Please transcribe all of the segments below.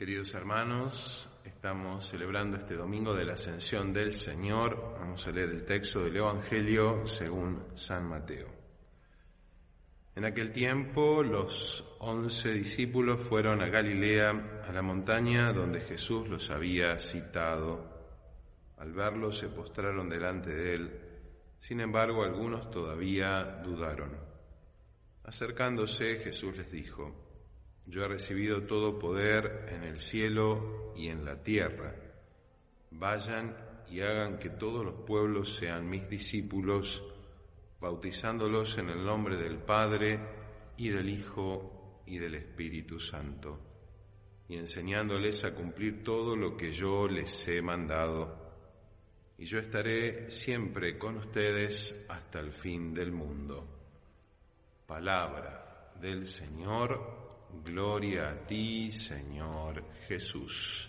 Queridos hermanos, estamos celebrando este domingo de la ascensión del Señor. Vamos a leer el texto del Evangelio según San Mateo. En aquel tiempo los once discípulos fueron a Galilea, a la montaña donde Jesús los había citado. Al verlo se postraron delante de él. Sin embargo, algunos todavía dudaron. Acercándose, Jesús les dijo, yo he recibido todo poder en el cielo y en la tierra. Vayan y hagan que todos los pueblos sean mis discípulos, bautizándolos en el nombre del Padre y del Hijo y del Espíritu Santo, y enseñándoles a cumplir todo lo que yo les he mandado. Y yo estaré siempre con ustedes hasta el fin del mundo. Palabra del Señor Gloria a ti, Señor Jesús.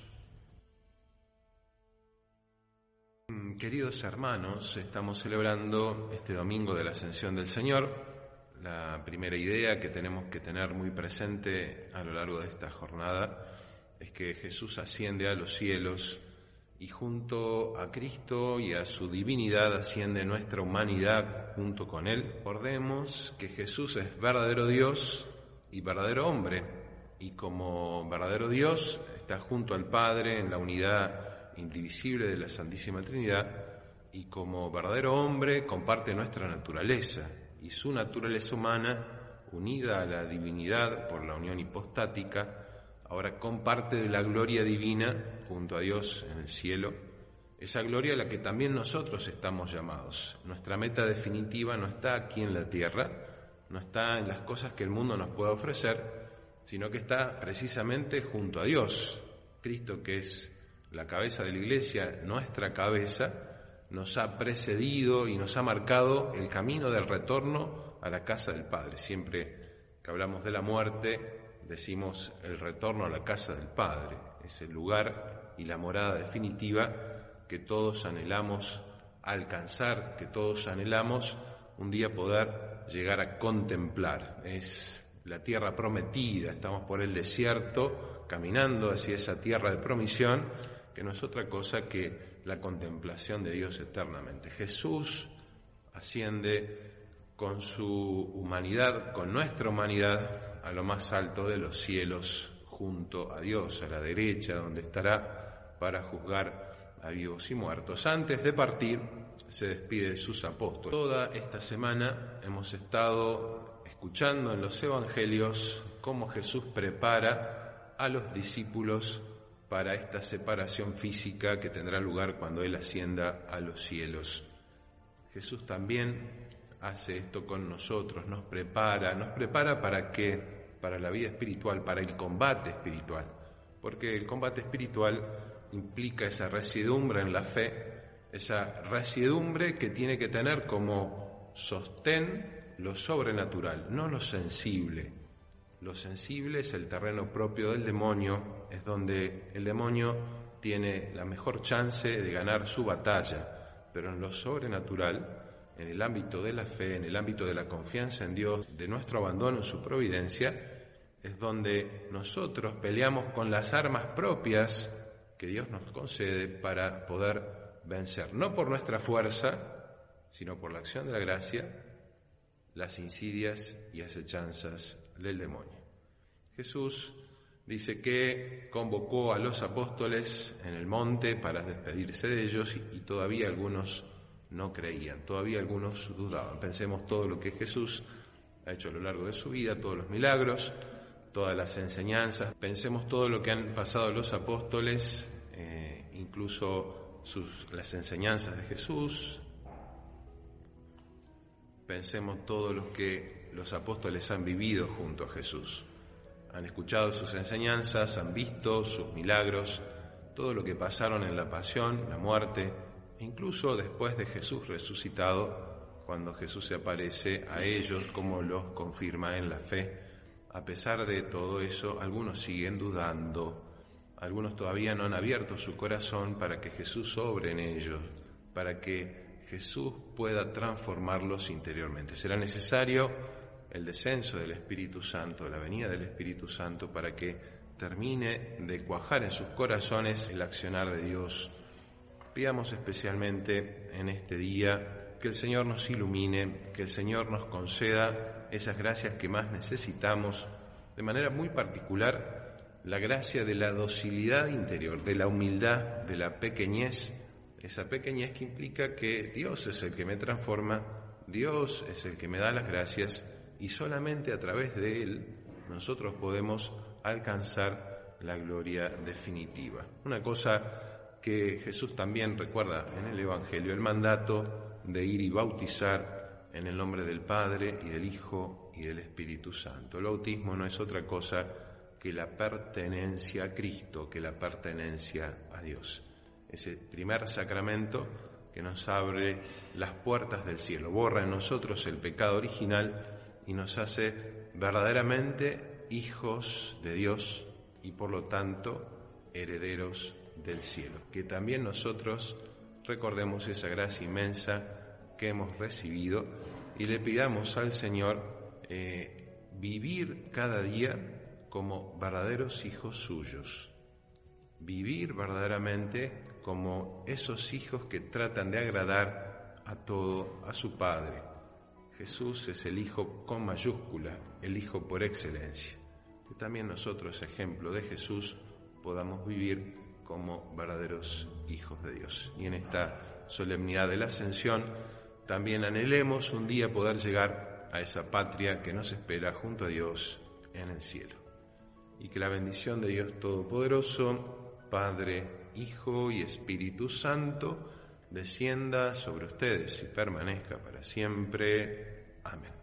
Mm, queridos hermanos, estamos celebrando este domingo de la Ascensión del Señor. La primera idea que tenemos que tener muy presente a lo largo de esta jornada es que Jesús asciende a los cielos y junto a Cristo y a su divinidad asciende nuestra humanidad junto con Él. Recordemos que Jesús es verdadero Dios y verdadero hombre, y como verdadero Dios está junto al Padre en la unidad indivisible de la Santísima Trinidad, y como verdadero hombre comparte nuestra naturaleza, y su naturaleza humana, unida a la divinidad por la unión hipostática, ahora comparte de la gloria divina junto a Dios en el cielo, esa gloria a la que también nosotros estamos llamados. Nuestra meta definitiva no está aquí en la tierra, no está en las cosas que el mundo nos pueda ofrecer, sino que está precisamente junto a Dios. Cristo, que es la cabeza de la iglesia, nuestra cabeza, nos ha precedido y nos ha marcado el camino del retorno a la casa del Padre. Siempre que hablamos de la muerte, decimos el retorno a la casa del Padre, es el lugar y la morada definitiva que todos anhelamos alcanzar, que todos anhelamos un día poder llegar a contemplar. Es la tierra prometida, estamos por el desierto, caminando hacia esa tierra de promisión, que no es otra cosa que la contemplación de Dios eternamente. Jesús asciende con su humanidad, con nuestra humanidad, a lo más alto de los cielos, junto a Dios, a la derecha, donde estará para juzgar a vivos y muertos. Antes de partir, se despide de sus apóstoles. Toda esta semana hemos estado escuchando en los evangelios cómo Jesús prepara a los discípulos para esta separación física que tendrá lugar cuando Él ascienda a los cielos. Jesús también hace esto con nosotros, nos prepara, nos prepara para qué? Para la vida espiritual, para el combate espiritual. Porque el combate espiritual implica esa residumbre en la fe esa residumbre que tiene que tener como sostén lo sobrenatural, no lo sensible. Lo sensible es el terreno propio del demonio, es donde el demonio tiene la mejor chance de ganar su batalla, pero en lo sobrenatural, en el ámbito de la fe, en el ámbito de la confianza en Dios, de nuestro abandono en su providencia, es donde nosotros peleamos con las armas propias que Dios nos concede para poder vencer, no por nuestra fuerza, sino por la acción de la gracia, las insidias y acechanzas del demonio. Jesús dice que convocó a los apóstoles en el monte para despedirse de ellos y, todavía algunos no creían, todavía algunos dudaban. Pensemos todo lo que Jesús ha hecho a lo largo de su vida, todos los milagros, todas las enseñanzas, pensemos todo lo que han pasado los apóstoles, eh, incluso sus, las enseñanzas de Jesús, pensemos todos los que los apóstoles han vivido junto a Jesús. Han escuchado sus enseñanzas, han visto sus milagros, todo lo que pasaron en la pasión, la muerte, e incluso después de Jesús resucitado, cuando Jesús se aparece a ellos como los confirma en la fe. A pesar de todo eso, algunos siguen dudando, algunos todavía no han abierto su corazón para que Jesús sobre en ellos, para que Jesús pueda transformarlos interiormente. Será necesario el descenso del Espíritu Santo, la venida del Espíritu Santo, para que termine de cuajar en sus corazones el accionar de Dios. Pidamos especialmente en este día que el Señor nos ilumine, que el Señor nos conceda esas gracias que más necesitamos, de manera muy particular la gracia de la docilidad interior, de la humildad, de la pequeñez, esa pequeñez que implica que Dios es el que me transforma, Dios es el que me da las gracias y solamente a través de Él nosotros podemos alcanzar la gloria definitiva. Una cosa que Jesús también recuerda en el Evangelio, el mandato de ir y bautizar en el nombre del Padre y del Hijo y del Espíritu Santo. El bautismo no es otra cosa que la pertenencia a Cristo, que la pertenencia a Dios. Ese primer sacramento que nos abre las puertas del cielo, borra en nosotros el pecado original y nos hace verdaderamente hijos de Dios y por lo tanto herederos del cielo. Que también nosotros recordemos esa gracia inmensa que hemos recibido y le pidamos al Señor eh, vivir cada día como verdaderos hijos suyos. Vivir verdaderamente como esos hijos que tratan de agradar a todo, a su Padre. Jesús es el Hijo con mayúscula, el Hijo por excelencia. Que también nosotros, ejemplo de Jesús, podamos vivir como verdaderos hijos de Dios. Y en esta solemnidad de la ascensión, también anhelemos un día poder llegar a esa patria que nos espera junto a Dios en el cielo y que la bendición de Dios Todopoderoso, Padre, Hijo y Espíritu Santo, descienda sobre ustedes y permanezca para siempre. Amén.